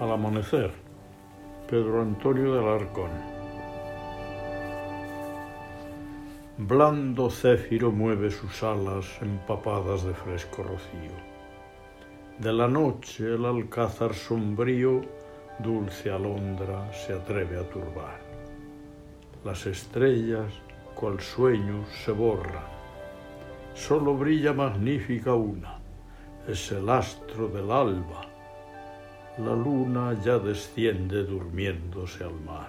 Al amanecer, Pedro Antonio de Alarcón. Blando céfiro mueve sus alas empapadas de fresco rocío. De la noche el alcázar sombrío, dulce alondra, se atreve a turbar. Las estrellas, cual sueños, se borran. Solo brilla magnífica una, es el astro del alba la luna ya desciende durmiéndose al mar.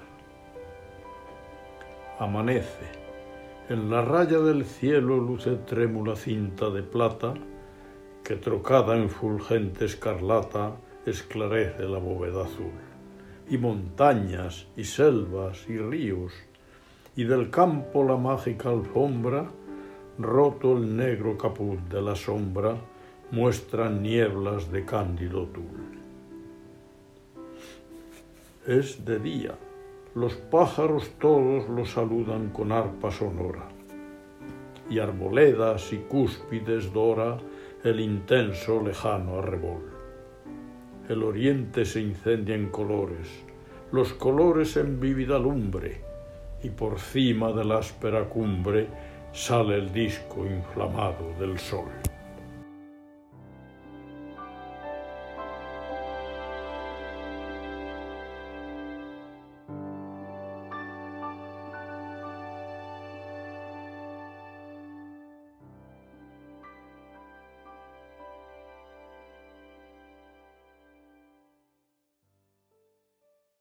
Amanece. En la raya del cielo luce trémula cinta de plata que trocada en fulgente escarlata esclarece la bóveda azul. Y montañas y selvas y ríos y del campo la mágica alfombra, roto el negro capuz de la sombra, muestran nieblas de cándido tul es de día. Los pájaros todos lo saludan con arpa sonora. Y arboledas y cúspides dora el intenso lejano arrebol. El oriente se incendia en colores, los colores en vívida lumbre, y por cima de la áspera cumbre sale el disco inflamado del sol.